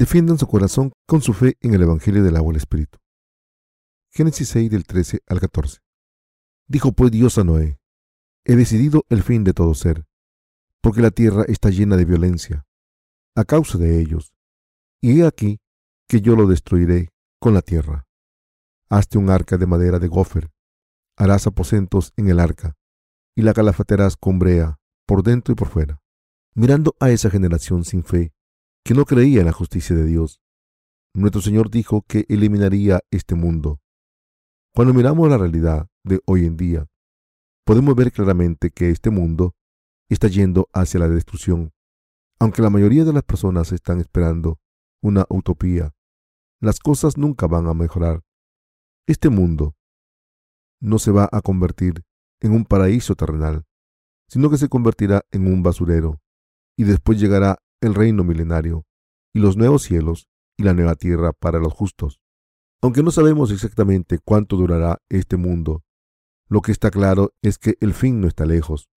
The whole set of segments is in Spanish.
defiendan su corazón con su fe en el Evangelio del agua y el Espíritu. Génesis 6 del 13 al 14. Dijo pues Dios a Noé, he decidido el fin de todo ser, porque la tierra está llena de violencia, a causa de ellos, y he aquí que yo lo destruiré con la tierra. Hazte un arca de madera de gofer, harás aposentos en el arca, y la calafaterás con brea, por dentro y por fuera. Mirando a esa generación sin fe, que no creía en la justicia de Dios, nuestro Señor dijo que eliminaría este mundo. Cuando miramos la realidad de hoy en día, podemos ver claramente que este mundo está yendo hacia la destrucción. Aunque la mayoría de las personas están esperando una utopía, las cosas nunca van a mejorar. Este mundo no se va a convertir en un paraíso terrenal, sino que se convertirá en un basurero, y después llegará el reino milenario, y los nuevos cielos y la nueva tierra para los justos. Aunque no sabemos exactamente cuánto durará este mundo, lo que está claro es que el fin no está lejos.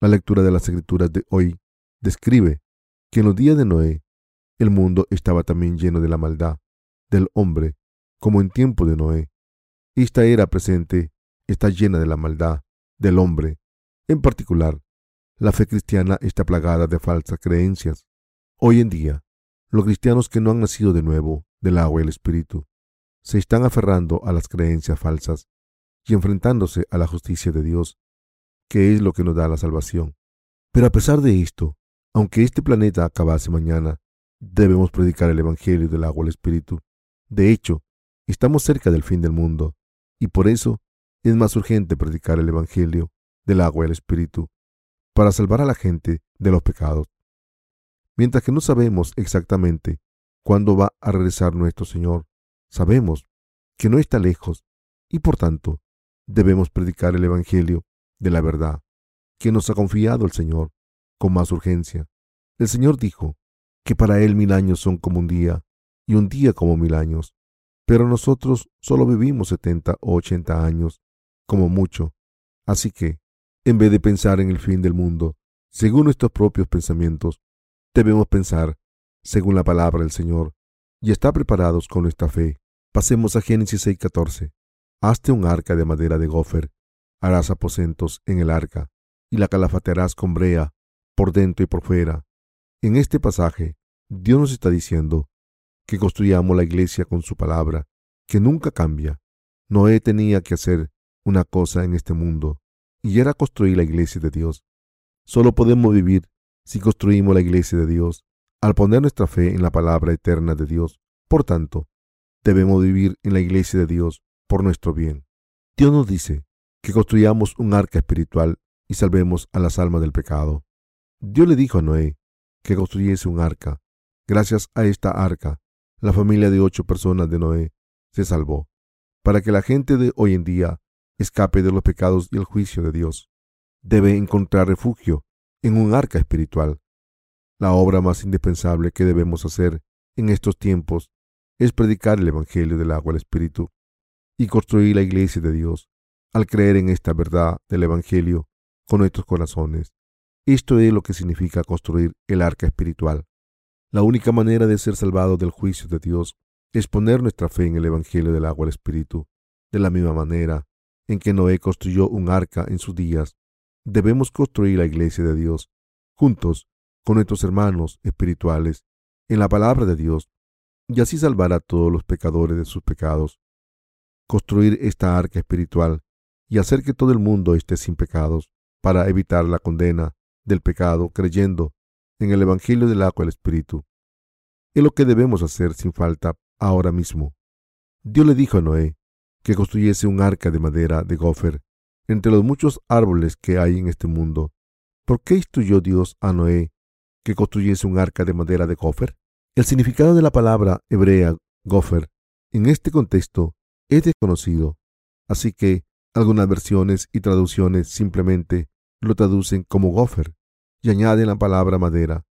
La lectura de las escrituras de hoy describe que en los días de Noé el mundo estaba también lleno de la maldad del hombre, como en tiempo de Noé. Esta era presente está llena de la maldad del hombre. En particular, la fe cristiana está plagada de falsas creencias. Hoy en día, los cristianos que no han nacido de nuevo del agua y el espíritu se están aferrando a las creencias falsas y enfrentándose a la justicia de Dios, que es lo que nos da la salvación. Pero a pesar de esto, aunque este planeta acabase mañana, debemos predicar el Evangelio del agua y el Espíritu. De hecho, estamos cerca del fin del mundo, y por eso es más urgente predicar el Evangelio del agua y el Espíritu, para salvar a la gente de los pecados. Mientras que no sabemos exactamente cuándo va a regresar nuestro Señor, sabemos que no está lejos y por tanto debemos predicar el Evangelio de la verdad que nos ha confiado el Señor con más urgencia. El Señor dijo que para Él mil años son como un día y un día como mil años, pero nosotros solo vivimos setenta o ochenta años, como mucho. Así que, en vez de pensar en el fin del mundo, según nuestros propios pensamientos, Debemos pensar según la palabra del Señor y estar preparados con nuestra fe. Pasemos a Génesis 6:14. Hazte un arca de madera de gofer, harás aposentos en el arca y la calafatearás con brea por dentro y por fuera. En este pasaje, Dios nos está diciendo que construyamos la iglesia con su palabra, que nunca cambia. Noé tenía que hacer una cosa en este mundo, y era construir la iglesia de Dios. Solo podemos vivir si construimos la iglesia de Dios al poner nuestra fe en la palabra eterna de Dios. Por tanto, debemos vivir en la iglesia de Dios por nuestro bien. Dios nos dice que construyamos un arca espiritual y salvemos a las almas del pecado. Dios le dijo a Noé que construyese un arca. Gracias a esta arca, la familia de ocho personas de Noé se salvó, para que la gente de hoy en día escape de los pecados y el juicio de Dios. Debe encontrar refugio en un arca espiritual. La obra más indispensable que debemos hacer en estos tiempos es predicar el Evangelio del agua al Espíritu y construir la iglesia de Dios al creer en esta verdad del Evangelio con nuestros corazones. Esto es lo que significa construir el arca espiritual. La única manera de ser salvados del juicio de Dios es poner nuestra fe en el Evangelio del agua al Espíritu. De la misma manera en que Noé construyó un arca en sus días, debemos construir la iglesia de Dios juntos con nuestros hermanos espirituales en la palabra de Dios y así salvar a todos los pecadores de sus pecados. Construir esta arca espiritual y hacer que todo el mundo esté sin pecados para evitar la condena del pecado creyendo en el Evangelio del agua del Espíritu. Es lo que debemos hacer sin falta ahora mismo. Dios le dijo a Noé que construyese un arca de madera de gofer entre los muchos árboles que hay en este mundo, ¿por qué instruyó Dios a Noé que construyese un arca de madera de gofer? El significado de la palabra hebrea gofer en este contexto es desconocido, así que algunas versiones y traducciones simplemente lo traducen como gofer y añaden la palabra madera.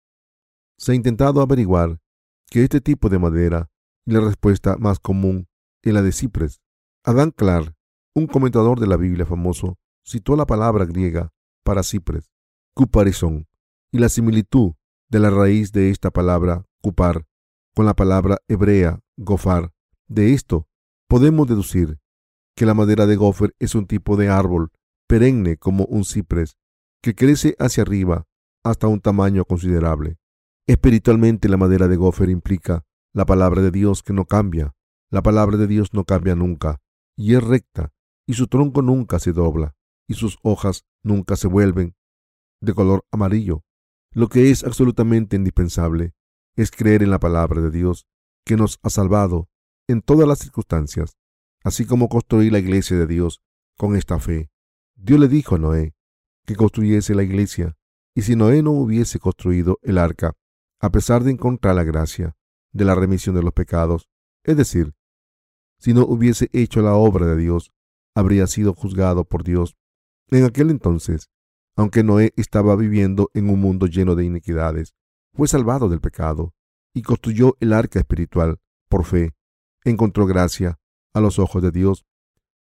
Se ha intentado averiguar que este tipo de madera y la respuesta más común es la de cipres. Adán Clark un comentador de la Biblia famoso citó la palabra griega para cipres, cuparizón, y la similitud de la raíz de esta palabra cupar con la palabra hebrea gofar. De esto podemos deducir que la madera de gofer es un tipo de árbol perenne como un ciprés que crece hacia arriba hasta un tamaño considerable. Espiritualmente la madera de gofer implica la palabra de Dios que no cambia. La palabra de Dios no cambia nunca y es recta y su tronco nunca se dobla y sus hojas nunca se vuelven de color amarillo. Lo que es absolutamente indispensable es creer en la palabra de Dios que nos ha salvado en todas las circunstancias, así como construir la iglesia de Dios con esta fe. Dios le dijo a Noé que construyese la iglesia, y si Noé no hubiese construido el arca, a pesar de encontrar la gracia de la remisión de los pecados, es decir, si no hubiese hecho la obra de Dios, habría sido juzgado por Dios. En aquel entonces, aunque Noé estaba viviendo en un mundo lleno de iniquidades, fue salvado del pecado y construyó el arca espiritual por fe. Encontró gracia a los ojos de Dios.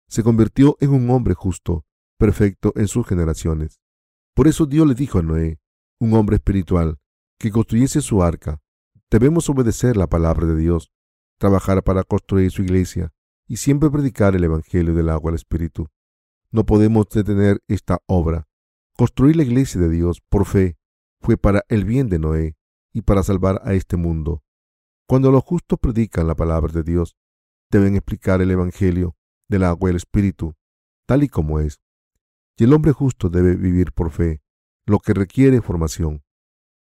Se convirtió en un hombre justo, perfecto en sus generaciones. Por eso Dios le dijo a Noé, un hombre espiritual, que construyese su arca. Debemos obedecer la palabra de Dios, trabajar para construir su iglesia y siempre predicar el Evangelio del agua al Espíritu. No podemos detener esta obra. Construir la iglesia de Dios por fe fue para el bien de Noé y para salvar a este mundo. Cuando los justos predican la palabra de Dios, deben explicar el Evangelio del agua y el Espíritu, tal y como es. Y el hombre justo debe vivir por fe, lo que requiere formación.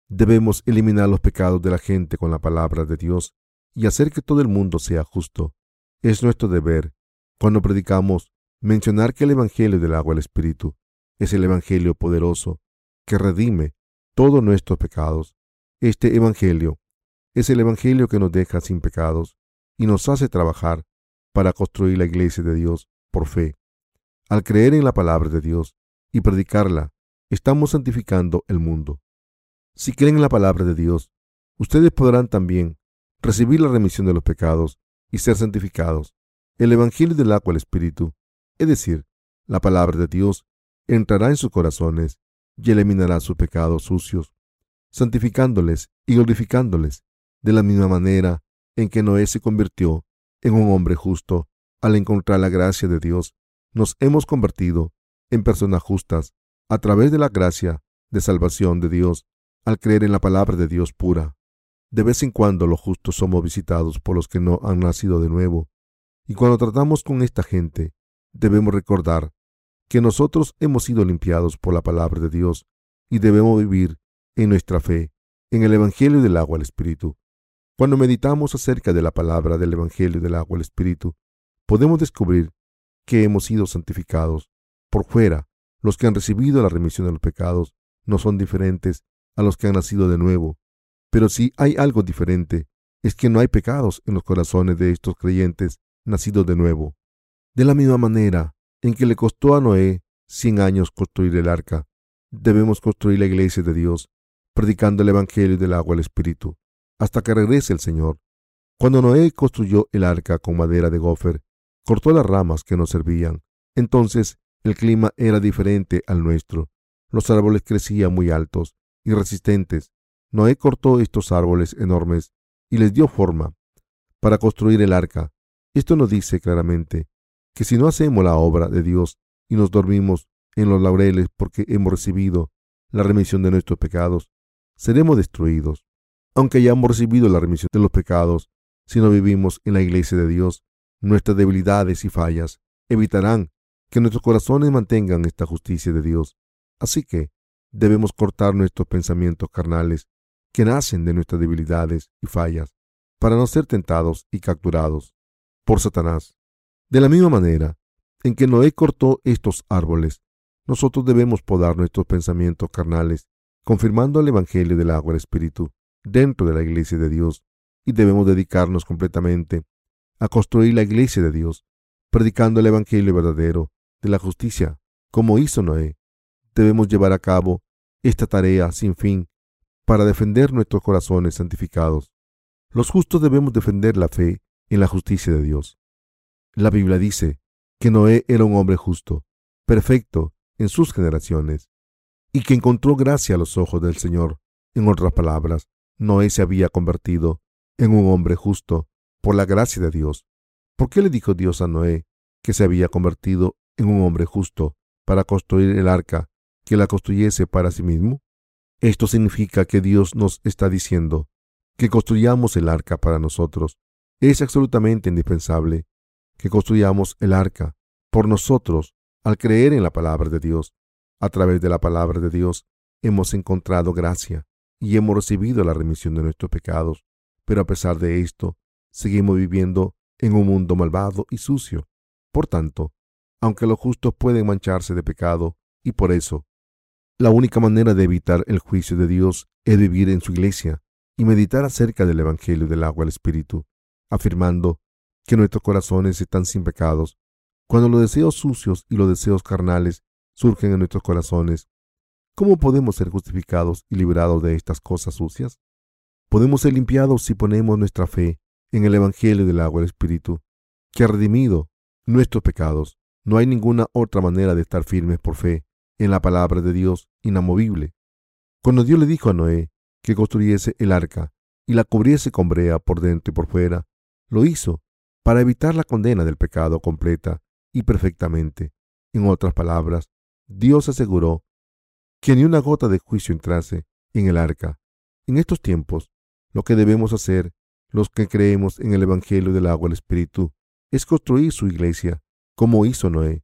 Debemos eliminar los pecados de la gente con la palabra de Dios y hacer que todo el mundo sea justo. Es nuestro deber, cuando predicamos, mencionar que el Evangelio del agua y el Espíritu es el Evangelio poderoso que redime todos nuestros pecados este Evangelio es el Evangelio que nos deja sin pecados y nos hace trabajar para construir la iglesia de Dios por fe. Al creer en la palabra de Dios y predicarla, estamos santificando el mundo. Si creen en la palabra de Dios, ustedes podrán también recibir la remisión de los pecados y ser santificados. El Evangelio del agua al Espíritu, es decir, la palabra de Dios, entrará en sus corazones y eliminará sus pecados sucios santificándoles y glorificándoles, de la misma manera en que Noé se convirtió en un hombre justo al encontrar la gracia de Dios, nos hemos convertido en personas justas a través de la gracia de salvación de Dios al creer en la palabra de Dios pura. De vez en cuando los justos somos visitados por los que no han nacido de nuevo, y cuando tratamos con esta gente, debemos recordar que nosotros hemos sido limpiados por la palabra de Dios y debemos vivir en nuestra fe en el Evangelio del agua al Espíritu. Cuando meditamos acerca de la palabra del Evangelio del agua al Espíritu, podemos descubrir que hemos sido santificados. Por fuera, los que han recibido la remisión de los pecados no son diferentes a los que han nacido de nuevo. Pero si hay algo diferente, es que no hay pecados en los corazones de estos creyentes nacidos de nuevo. De la misma manera en que le costó a Noé cien años construir el arca, debemos construir la iglesia de Dios predicando el Evangelio del agua al Espíritu, hasta que regrese el Señor. Cuando Noé construyó el arca con madera de gofer, cortó las ramas que no servían. Entonces el clima era diferente al nuestro. Los árboles crecían muy altos y resistentes. Noé cortó estos árboles enormes y les dio forma para construir el arca. Esto nos dice claramente que si no hacemos la obra de Dios y nos dormimos en los laureles porque hemos recibido la remisión de nuestros pecados, seremos destruidos. Aunque hayamos recibido la remisión de los pecados, si no vivimos en la iglesia de Dios, nuestras debilidades y fallas evitarán que nuestros corazones mantengan esta justicia de Dios. Así que debemos cortar nuestros pensamientos carnales que nacen de nuestras debilidades y fallas para no ser tentados y capturados por Satanás. De la misma manera en que Noé cortó estos árboles, nosotros debemos podar nuestros pensamientos carnales confirmando el Evangelio del agua y Espíritu dentro de la iglesia de Dios y debemos dedicarnos completamente a construir la iglesia de Dios, predicando el Evangelio verdadero de la justicia, como hizo Noé. Debemos llevar a cabo esta tarea sin fin para defender nuestros corazones santificados. Los justos debemos defender la fe en la justicia de Dios. La Biblia dice que Noé era un hombre justo, perfecto en sus generaciones y que encontró gracia a los ojos del Señor. En otras palabras, Noé se había convertido en un hombre justo por la gracia de Dios. ¿Por qué le dijo Dios a Noé que se había convertido en un hombre justo para construir el arca que la construyese para sí mismo? Esto significa que Dios nos está diciendo que construyamos el arca para nosotros. Es absolutamente indispensable que construyamos el arca por nosotros al creer en la palabra de Dios. A través de la palabra de Dios hemos encontrado gracia y hemos recibido la remisión de nuestros pecados. Pero a pesar de esto, seguimos viviendo en un mundo malvado y sucio. Por tanto, aunque los justos pueden mancharse de pecado, y por eso, la única manera de evitar el juicio de Dios es vivir en su iglesia y meditar acerca del Evangelio del agua del Espíritu, afirmando que nuestros corazones están sin pecados. Cuando los deseos sucios y los deseos carnales surgen en nuestros corazones, ¿cómo podemos ser justificados y liberados de estas cosas sucias? Podemos ser limpiados si ponemos nuestra fe en el Evangelio del agua del Espíritu, que ha redimido nuestros pecados. No hay ninguna otra manera de estar firmes por fe en la palabra de Dios inamovible. Cuando Dios le dijo a Noé que construyese el arca y la cubriese con brea por dentro y por fuera, lo hizo para evitar la condena del pecado completa y perfectamente. En otras palabras, Dios aseguró que ni una gota de juicio entrase en el arca. En estos tiempos, lo que debemos hacer, los que creemos en el Evangelio del agua del Espíritu, es construir su iglesia, como hizo Noé.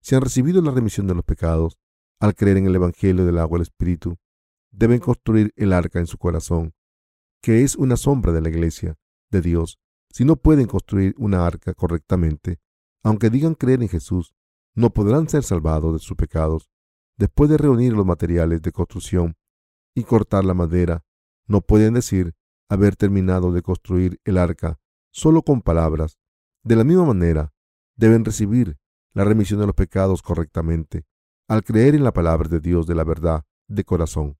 Si han recibido la remisión de los pecados, al creer en el Evangelio del agua del Espíritu, deben construir el arca en su corazón, que es una sombra de la iglesia de Dios. Si no pueden construir una arca correctamente, aunque digan creer en Jesús, no podrán ser salvados de sus pecados. Después de reunir los materiales de construcción y cortar la madera, no pueden decir haber terminado de construir el arca solo con palabras. De la misma manera, deben recibir la remisión de los pecados correctamente, al creer en la palabra de Dios de la verdad de corazón.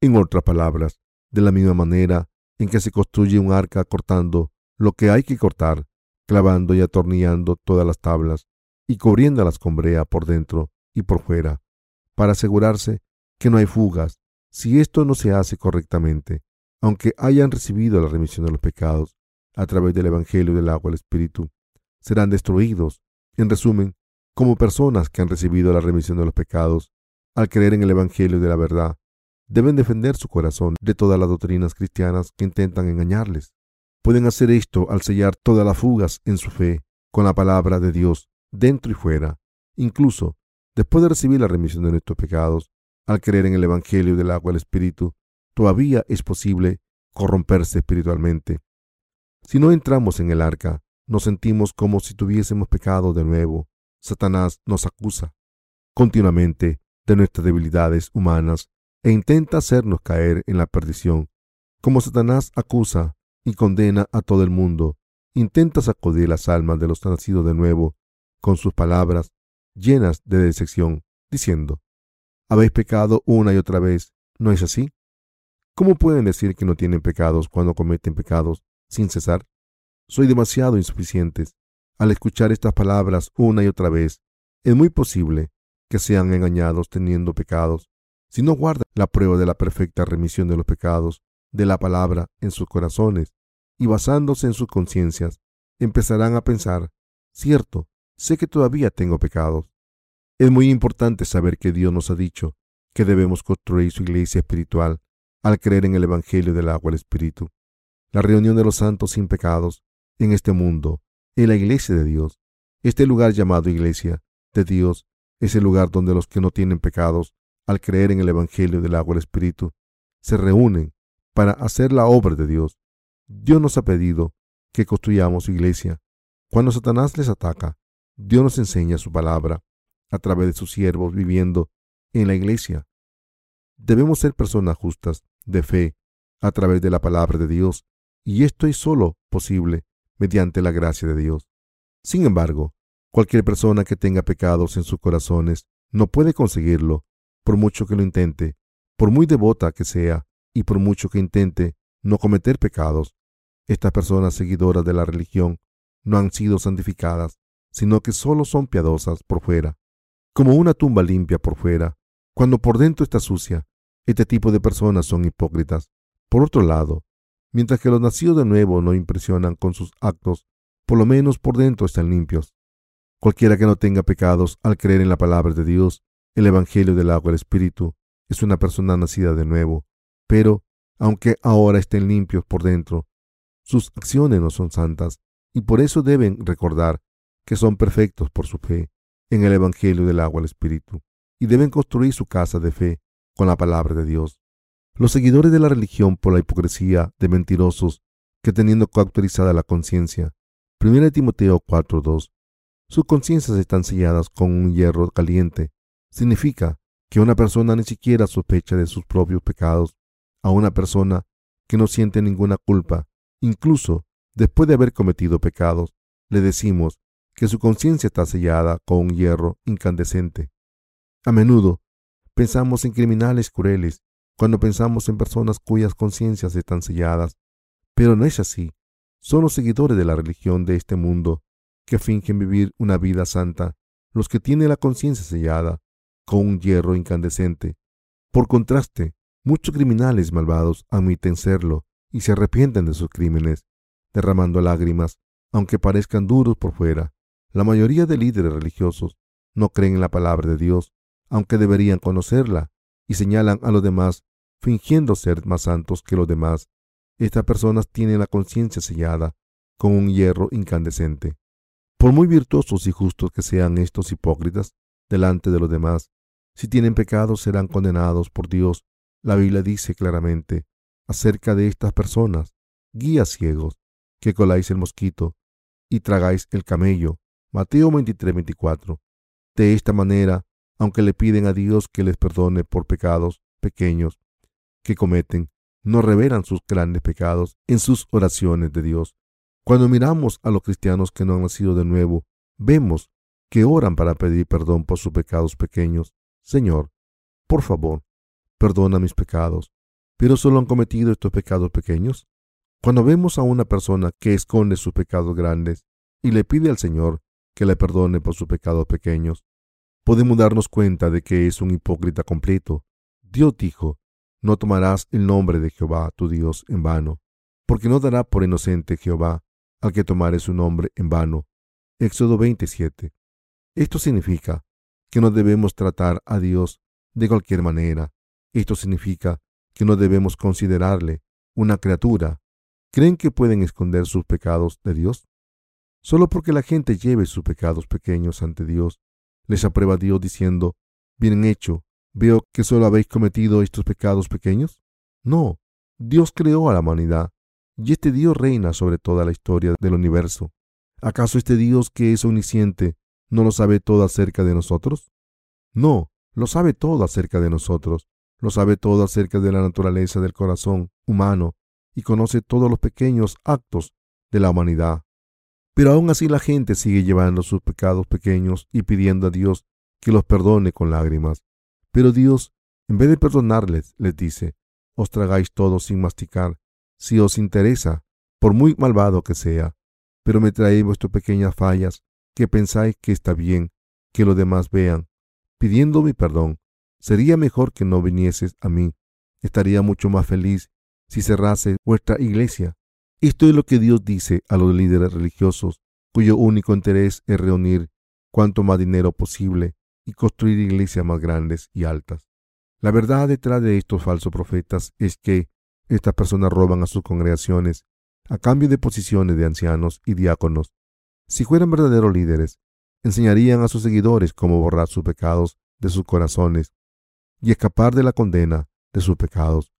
En otras palabras, de la misma manera en que se construye un arca cortando lo que hay que cortar, clavando y atornillando todas las tablas y cubriéndolas con brea por dentro y por fuera, para asegurarse que no hay fugas. Si esto no se hace correctamente, aunque hayan recibido la remisión de los pecados a través del Evangelio del agua del Espíritu, serán destruidos, en resumen, como personas que han recibido la remisión de los pecados al creer en el Evangelio de la verdad. Deben defender su corazón de todas las doctrinas cristianas que intentan engañarles. Pueden hacer esto al sellar todas las fugas en su fe con la palabra de Dios, dentro y fuera. Incluso, después de recibir la remisión de nuestros pecados, al creer en el Evangelio del agua del Espíritu, todavía es posible corromperse espiritualmente. Si no entramos en el arca, nos sentimos como si tuviésemos pecado de nuevo. Satanás nos acusa continuamente de nuestras debilidades humanas e intenta hacernos caer en la perdición. Como Satanás acusa y condena a todo el mundo, intenta sacudir las almas de los nacidos de nuevo con sus palabras llenas de decepción, diciendo, habéis pecado una y otra vez, ¿no es así? ¿Cómo pueden decir que no tienen pecados cuando cometen pecados sin cesar? Soy demasiado insuficientes. Al escuchar estas palabras una y otra vez, es muy posible que sean engañados teniendo pecados. Si no guardan la prueba de la perfecta remisión de los pecados de la palabra en sus corazones y basándose en sus conciencias, empezarán a pensar, cierto, sé que todavía tengo pecados. Es muy importante saber que Dios nos ha dicho que debemos construir su iglesia espiritual al creer en el Evangelio del agua del Espíritu. La reunión de los santos sin pecados en este mundo, en la iglesia de Dios. Este lugar llamado iglesia de Dios es el lugar donde los que no tienen pecados, al creer en el Evangelio del agua del Espíritu, se reúnen para hacer la obra de Dios. Dios nos ha pedido que construyamos iglesia. Cuando Satanás les ataca, Dios nos enseña su palabra a través de sus siervos viviendo en la iglesia. Debemos ser personas justas, de fe, a través de la palabra de Dios, y esto es solo posible mediante la gracia de Dios. Sin embargo, cualquier persona que tenga pecados en sus corazones no puede conseguirlo, por mucho que lo intente, por muy devota que sea, y por mucho que intente no cometer pecados. Estas personas seguidoras de la religión no han sido santificadas, sino que solo son piadosas por fuera, como una tumba limpia por fuera, cuando por dentro está sucia. Este tipo de personas son hipócritas. Por otro lado, Mientras que los nacidos de nuevo no impresionan con sus actos, por lo menos por dentro están limpios. Cualquiera que no tenga pecados al creer en la palabra de Dios, el Evangelio del agua del Espíritu, es una persona nacida de nuevo. Pero, aunque ahora estén limpios por dentro, sus acciones no son santas y por eso deben recordar que son perfectos por su fe en el Evangelio del agua del Espíritu y deben construir su casa de fe con la palabra de Dios. Los seguidores de la religión por la hipocresía de mentirosos que teniendo coautorizada la conciencia, 1 Timoteo 4.2, sus conciencias están selladas con un hierro caliente, significa que una persona ni siquiera sospecha de sus propios pecados, a una persona que no siente ninguna culpa, incluso después de haber cometido pecados, le decimos que su conciencia está sellada con un hierro incandescente. A menudo pensamos en criminales crueles cuando pensamos en personas cuyas conciencias están selladas, pero no es así. Son los seguidores de la religión de este mundo que fingen vivir una vida santa, los que tienen la conciencia sellada con un hierro incandescente. Por contraste, muchos criminales malvados admiten serlo y se arrepienten de sus crímenes, derramando lágrimas, aunque parezcan duros por fuera. La mayoría de líderes religiosos no creen en la palabra de Dios, aunque deberían conocerla, y señalan a los demás fingiendo ser más santos que los demás. Estas personas tienen la conciencia sellada con un hierro incandescente. Por muy virtuosos y justos que sean estos hipócritas delante de los demás, si tienen pecados serán condenados por Dios. La Biblia dice claramente acerca de estas personas, guías ciegos, que coláis el mosquito y tragáis el camello, Mateo 23, 24. De esta manera, aunque le piden a Dios que les perdone por pecados pequeños que cometen, no revelan sus grandes pecados en sus oraciones de Dios. Cuando miramos a los cristianos que no han nacido de nuevo, vemos que oran para pedir perdón por sus pecados pequeños. Señor, por favor, perdona mis pecados. ¿Pero solo han cometido estos pecados pequeños? Cuando vemos a una persona que esconde sus pecados grandes y le pide al Señor que le perdone por sus pecados pequeños, podemos darnos cuenta de que es un hipócrita completo. Dios dijo, no tomarás el nombre de Jehová tu Dios en vano, porque no dará por inocente Jehová al que tomare su nombre en vano. Éxodo 27. Esto significa que no debemos tratar a Dios de cualquier manera. Esto significa que no debemos considerarle una criatura. ¿Creen que pueden esconder sus pecados de Dios? Solo porque la gente lleve sus pecados pequeños ante Dios, les aprueba Dios diciendo, bien hecho, veo que solo habéis cometido estos pecados pequeños. No, Dios creó a la humanidad, y este Dios reina sobre toda la historia del universo. ¿Acaso este Dios que es omnisciente no lo sabe todo acerca de nosotros? No, lo sabe todo acerca de nosotros, lo sabe todo acerca de la naturaleza del corazón humano y conoce todos los pequeños actos de la humanidad. Pero aún así la gente sigue llevando sus pecados pequeños y pidiendo a Dios que los perdone con lágrimas. Pero Dios, en vez de perdonarles, les dice, os tragáis todos sin masticar, si os interesa, por muy malvado que sea, pero me traéis vuestras pequeñas fallas, que pensáis que está bien que los demás vean, pidiendo mi perdón. Sería mejor que no vinieses a mí. Estaría mucho más feliz si cerrase vuestra iglesia esto es lo que Dios dice a los líderes religiosos, cuyo único interés es reunir cuanto más dinero posible y construir iglesias más grandes y altas. La verdad detrás de estos falsos profetas es que estas personas roban a sus congregaciones a cambio de posiciones de ancianos y diáconos. Si fueran verdaderos líderes, enseñarían a sus seguidores cómo borrar sus pecados de sus corazones y escapar de la condena de sus pecados,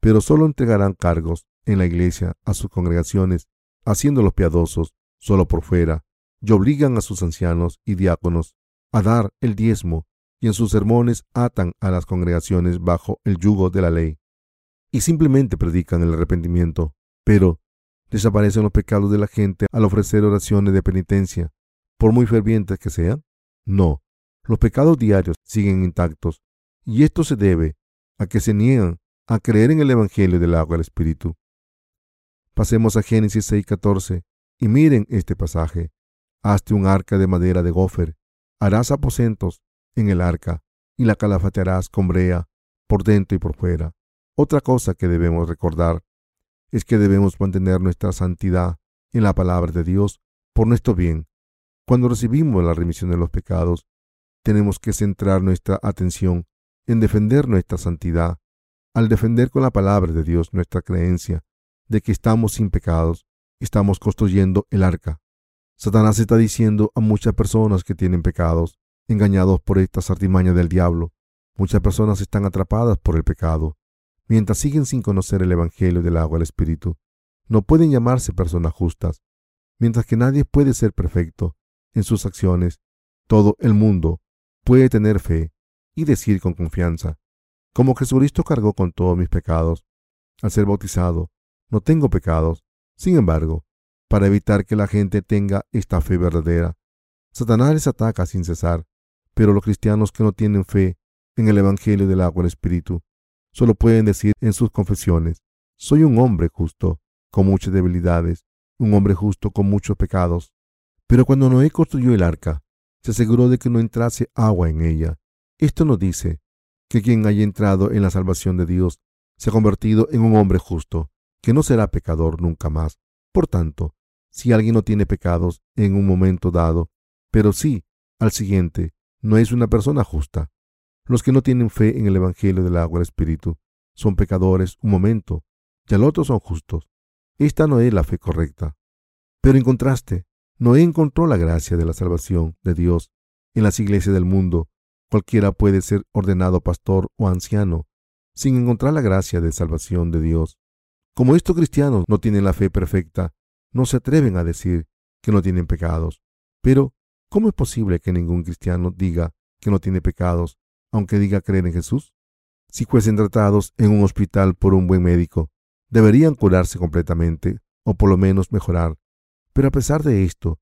pero solo entregarán cargos en la iglesia a sus congregaciones, haciéndolos piadosos solo por fuera, y obligan a sus ancianos y diáconos a dar el diezmo, y en sus sermones atan a las congregaciones bajo el yugo de la ley, y simplemente predican el arrepentimiento, pero desaparecen los pecados de la gente al ofrecer oraciones de penitencia, por muy fervientes que sean. No, los pecados diarios siguen intactos, y esto se debe a que se niegan a creer en el Evangelio del agua del Espíritu. Pasemos a Génesis 6:14 y miren este pasaje. Hazte un arca de madera de gofer, harás aposentos en el arca y la calafatearás con brea por dentro y por fuera. Otra cosa que debemos recordar es que debemos mantener nuestra santidad en la palabra de Dios por nuestro bien. Cuando recibimos la remisión de los pecados, tenemos que centrar nuestra atención en defender nuestra santidad. Al defender con la palabra de Dios nuestra creencia de que estamos sin pecados, estamos construyendo el arca. Satanás está diciendo a muchas personas que tienen pecados, engañados por estas artimañas del diablo. Muchas personas están atrapadas por el pecado, mientras siguen sin conocer el Evangelio del agua del Espíritu. No pueden llamarse personas justas, mientras que nadie puede ser perfecto en sus acciones. Todo el mundo puede tener fe y decir con confianza, como Jesucristo cargó con todos mis pecados, al ser bautizado, no tengo pecados. Sin embargo, para evitar que la gente tenga esta fe verdadera, Satanás les ataca sin cesar, pero los cristianos que no tienen fe en el Evangelio del agua del Espíritu solo pueden decir en sus confesiones, soy un hombre justo, con muchas debilidades, un hombre justo con muchos pecados. Pero cuando Noé construyó el arca, se aseguró de que no entrase agua en ella. Esto nos dice que quien haya entrado en la salvación de Dios se ha convertido en un hombre justo, que no será pecador nunca más. Por tanto, si alguien no tiene pecados en un momento dado, pero sí al siguiente, no es una persona justa. Los que no tienen fe en el Evangelio del agua del Espíritu son pecadores un momento y al otro son justos. Esta no es la fe correcta. Pero en contraste, Noé encontró la gracia de la salvación de Dios en las iglesias del mundo. Cualquiera puede ser ordenado pastor o anciano sin encontrar la gracia de salvación de Dios. Como estos cristianos no tienen la fe perfecta, no se atreven a decir que no tienen pecados. Pero, ¿cómo es posible que ningún cristiano diga que no tiene pecados, aunque diga creer en Jesús? Si fuesen tratados en un hospital por un buen médico, deberían curarse completamente, o por lo menos mejorar. Pero a pesar de esto,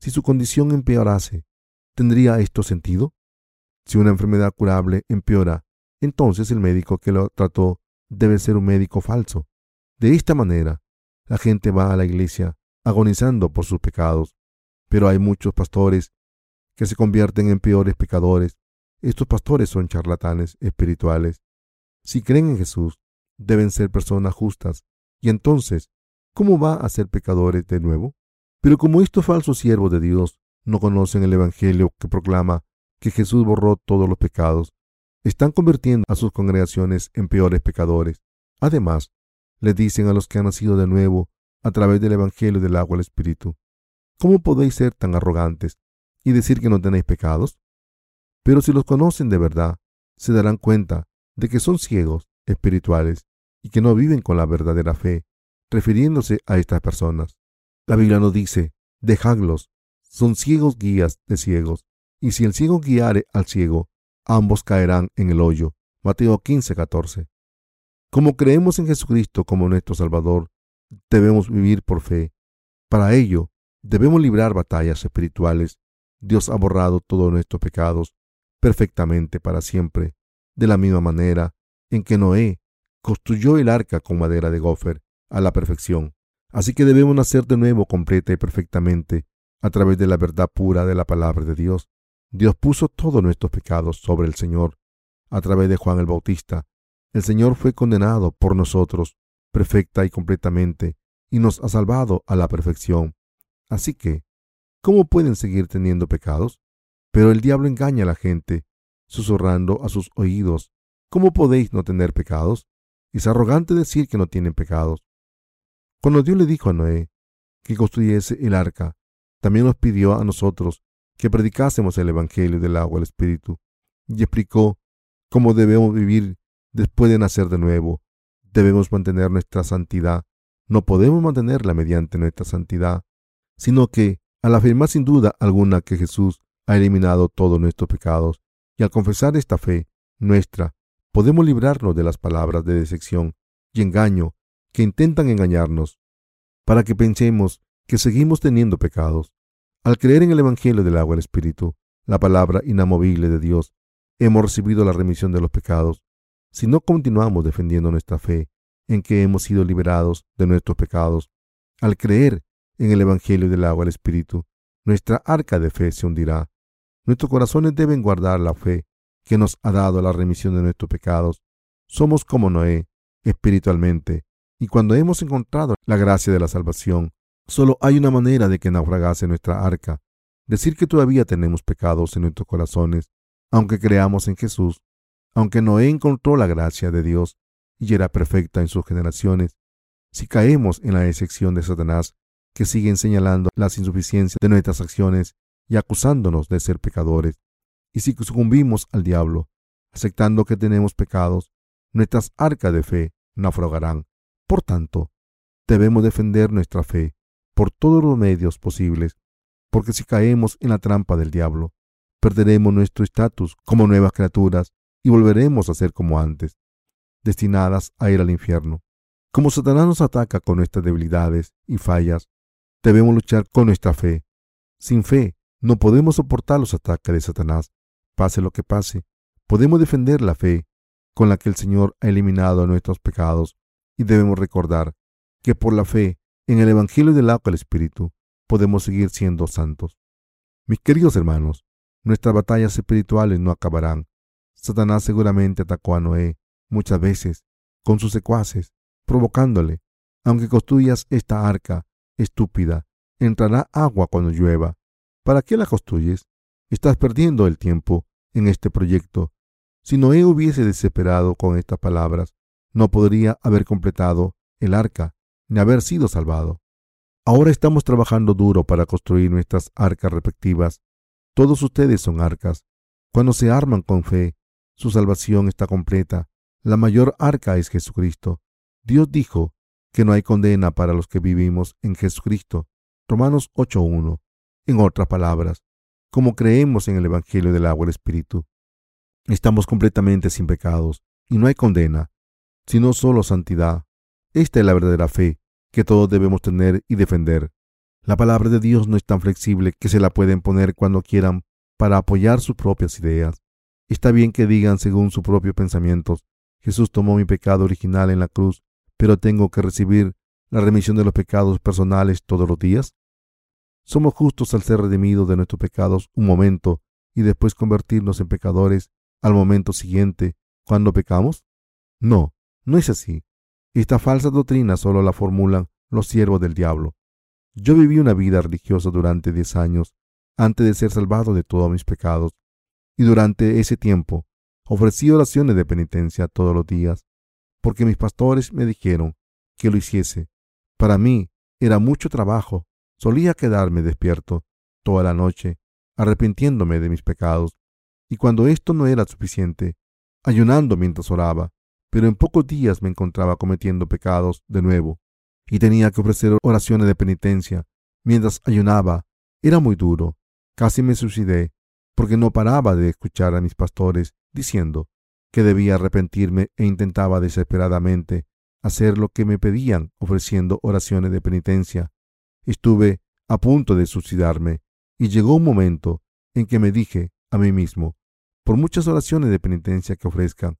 si su condición empeorase, ¿tendría esto sentido? Si una enfermedad curable empeora, entonces el médico que lo trató debe ser un médico falso. De esta manera, la gente va a la iglesia agonizando por sus pecados, pero hay muchos pastores que se convierten en peores pecadores. Estos pastores son charlatanes espirituales. Si creen en Jesús, deben ser personas justas, y entonces, ¿cómo va a ser pecadores de nuevo? Pero como estos falsos siervos de Dios no conocen el Evangelio que proclama que Jesús borró todos los pecados, están convirtiendo a sus congregaciones en peores pecadores. Además, le dicen a los que han nacido de nuevo a través del Evangelio del agua al Espíritu, ¿cómo podéis ser tan arrogantes y decir que no tenéis pecados? Pero si los conocen de verdad, se darán cuenta de que son ciegos espirituales y que no viven con la verdadera fe, refiriéndose a estas personas. La Biblia nos dice, dejadlos, son ciegos guías de ciegos, y si el ciego guiare al ciego, ambos caerán en el hoyo. Mateo 15, 14. Como creemos en Jesucristo como nuestro Salvador, debemos vivir por fe. Para ello, debemos librar batallas espirituales. Dios ha borrado todos nuestros pecados perfectamente para siempre, de la misma manera en que Noé construyó el arca con madera de gofer a la perfección. Así que debemos nacer de nuevo completa y perfectamente a través de la verdad pura de la palabra de Dios. Dios puso todos nuestros pecados sobre el Señor a través de Juan el Bautista el Señor fue condenado por nosotros perfecta y completamente y nos ha salvado a la perfección. Así que, ¿cómo pueden seguir teniendo pecados? Pero el diablo engaña a la gente, susurrando a sus oídos, ¿cómo podéis no tener pecados? Es arrogante decir que no tienen pecados. Cuando Dios le dijo a Noé que construyese el arca, también nos pidió a nosotros que predicásemos el Evangelio del agua del Espíritu y explicó cómo debemos vivir después de nacer de nuevo. Debemos mantener nuestra santidad. No podemos mantenerla mediante nuestra santidad, sino que, al afirmar sin duda alguna que Jesús ha eliminado todos nuestros pecados, y al confesar esta fe nuestra, podemos librarnos de las palabras de decepción y engaño que intentan engañarnos, para que pensemos que seguimos teniendo pecados. Al creer en el Evangelio del agua del Espíritu, la palabra inamovible de Dios, hemos recibido la remisión de los pecados si no continuamos defendiendo nuestra fe en que hemos sido liberados de nuestros pecados, al creer en el Evangelio del agua del Espíritu, nuestra arca de fe se hundirá. Nuestros corazones deben guardar la fe que nos ha dado la remisión de nuestros pecados. Somos como Noé, espiritualmente, Y cuando hemos encontrado la gracia de la salvación, solo hay una manera de que naufragase nuestra arca, decir que todavía tenemos pecados en nuestros corazones, aunque creamos en Jesús, aunque Noé encontró la gracia de Dios y era perfecta en sus generaciones, si caemos en la excepción de Satanás, que sigue señalando las insuficiencias de nuestras acciones y acusándonos de ser pecadores, y si sucumbimos al diablo, aceptando que tenemos pecados, nuestras arcas de fe naufragarán. Por tanto, debemos defender nuestra fe por todos los medios posibles, porque si caemos en la trampa del diablo, perderemos nuestro estatus como nuevas criaturas y volveremos a ser como antes, destinadas a ir al infierno. Como Satanás nos ataca con nuestras debilidades y fallas, debemos luchar con nuestra fe. Sin fe, no podemos soportar los ataques de Satanás, pase lo que pase. Podemos defender la fe con la que el Señor ha eliminado nuestros pecados y debemos recordar que por la fe en el Evangelio del agua del Espíritu podemos seguir siendo santos. Mis queridos hermanos, nuestras batallas espirituales no acabarán. Satanás seguramente atacó a Noé muchas veces con sus secuaces, provocándole, aunque construyas esta arca estúpida, entrará agua cuando llueva. ¿Para qué la construyes? Estás perdiendo el tiempo en este proyecto. Si Noé hubiese desesperado con estas palabras, no podría haber completado el arca ni haber sido salvado. Ahora estamos trabajando duro para construir nuestras arcas respectivas. Todos ustedes son arcas. Cuando se arman con fe, su salvación está completa. La mayor arca es Jesucristo. Dios dijo que no hay condena para los que vivimos en Jesucristo. Romanos 8.1. En otras palabras, como creemos en el Evangelio del agua y el Espíritu, estamos completamente sin pecados y no hay condena, sino solo santidad. Esta es la verdadera fe que todos debemos tener y defender. La palabra de Dios no es tan flexible que se la pueden poner cuando quieran para apoyar sus propias ideas. Está bien que digan según sus propios pensamientos, Jesús tomó mi pecado original en la cruz pero tengo que recibir la remisión de los pecados personales todos los días? ¿Somos justos al ser redimidos de nuestros pecados un momento y después convertirnos en pecadores al momento siguiente cuando pecamos? No, no es así. Esta falsa doctrina solo la formulan los siervos del diablo. Yo viví una vida religiosa durante diez años antes de ser salvado de todos mis pecados, y durante ese tiempo ofrecí oraciones de penitencia todos los días porque mis pastores me dijeron que lo hiciese. Para mí era mucho trabajo. Solía quedarme despierto toda la noche, arrepintiéndome de mis pecados. Y cuando esto no era suficiente, ayunando mientras oraba, pero en pocos días me encontraba cometiendo pecados de nuevo, y tenía que ofrecer oraciones de penitencia. Mientras ayunaba, era muy duro. Casi me suicidé, porque no paraba de escuchar a mis pastores diciendo, que debía arrepentirme e intentaba desesperadamente hacer lo que me pedían ofreciendo oraciones de penitencia. Estuve a punto de suicidarme y llegó un momento en que me dije a mí mismo, por muchas oraciones de penitencia que ofrezcan,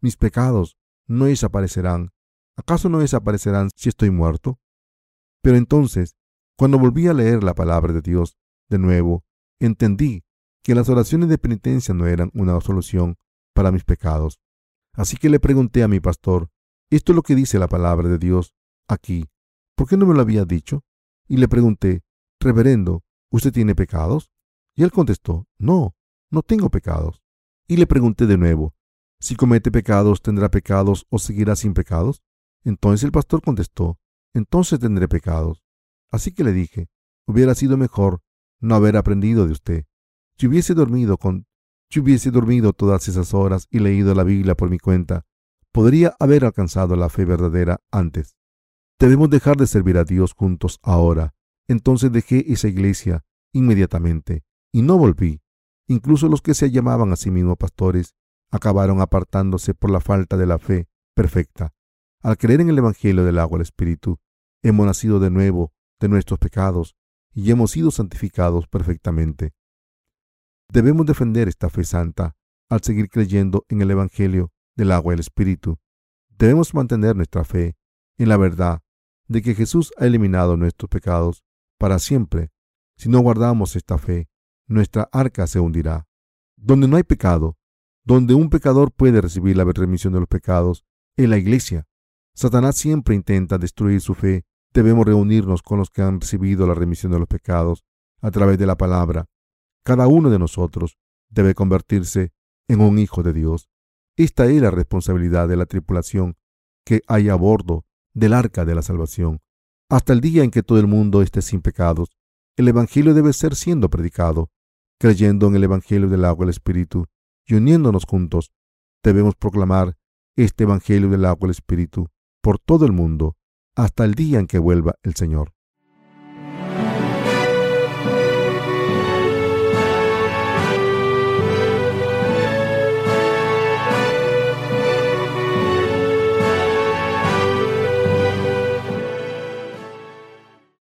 mis pecados no desaparecerán. ¿Acaso no desaparecerán si estoy muerto? Pero entonces, cuando volví a leer la palabra de Dios de nuevo, entendí que las oraciones de penitencia no eran una solución para mis pecados. Así que le pregunté a mi pastor, esto es lo que dice la palabra de Dios aquí. ¿Por qué no me lo había dicho? Y le pregunté, Reverendo, ¿usted tiene pecados? Y él contestó, no, no tengo pecados. Y le pregunté de nuevo, si comete pecados, ¿tendrá pecados o seguirá sin pecados? Entonces el pastor contestó, entonces tendré pecados. Así que le dije, hubiera sido mejor no haber aprendido de usted. Si hubiese dormido con si hubiese dormido todas esas horas y leído la Biblia por mi cuenta, podría haber alcanzado la fe verdadera antes. Debemos dejar de servir a Dios juntos ahora. Entonces dejé esa iglesia inmediatamente y no volví. Incluso los que se llamaban a sí mismos pastores acabaron apartándose por la falta de la fe perfecta. Al creer en el Evangelio del agua del Espíritu, hemos nacido de nuevo de nuestros pecados y hemos sido santificados perfectamente. Debemos defender esta fe santa al seguir creyendo en el Evangelio del agua y el Espíritu. Debemos mantener nuestra fe en la verdad de que Jesús ha eliminado nuestros pecados para siempre. Si no guardamos esta fe, nuestra arca se hundirá. Donde no hay pecado, donde un pecador puede recibir la remisión de los pecados, en la iglesia. Satanás siempre intenta destruir su fe. Debemos reunirnos con los que han recibido la remisión de los pecados a través de la palabra. Cada uno de nosotros debe convertirse en un hijo de Dios. Esta es la responsabilidad de la tripulación que hay a bordo del arca de la salvación. Hasta el día en que todo el mundo esté sin pecados, el Evangelio debe ser siendo predicado. Creyendo en el Evangelio del agua y el Espíritu y uniéndonos juntos, debemos proclamar este Evangelio del agua y el Espíritu por todo el mundo hasta el día en que vuelva el Señor.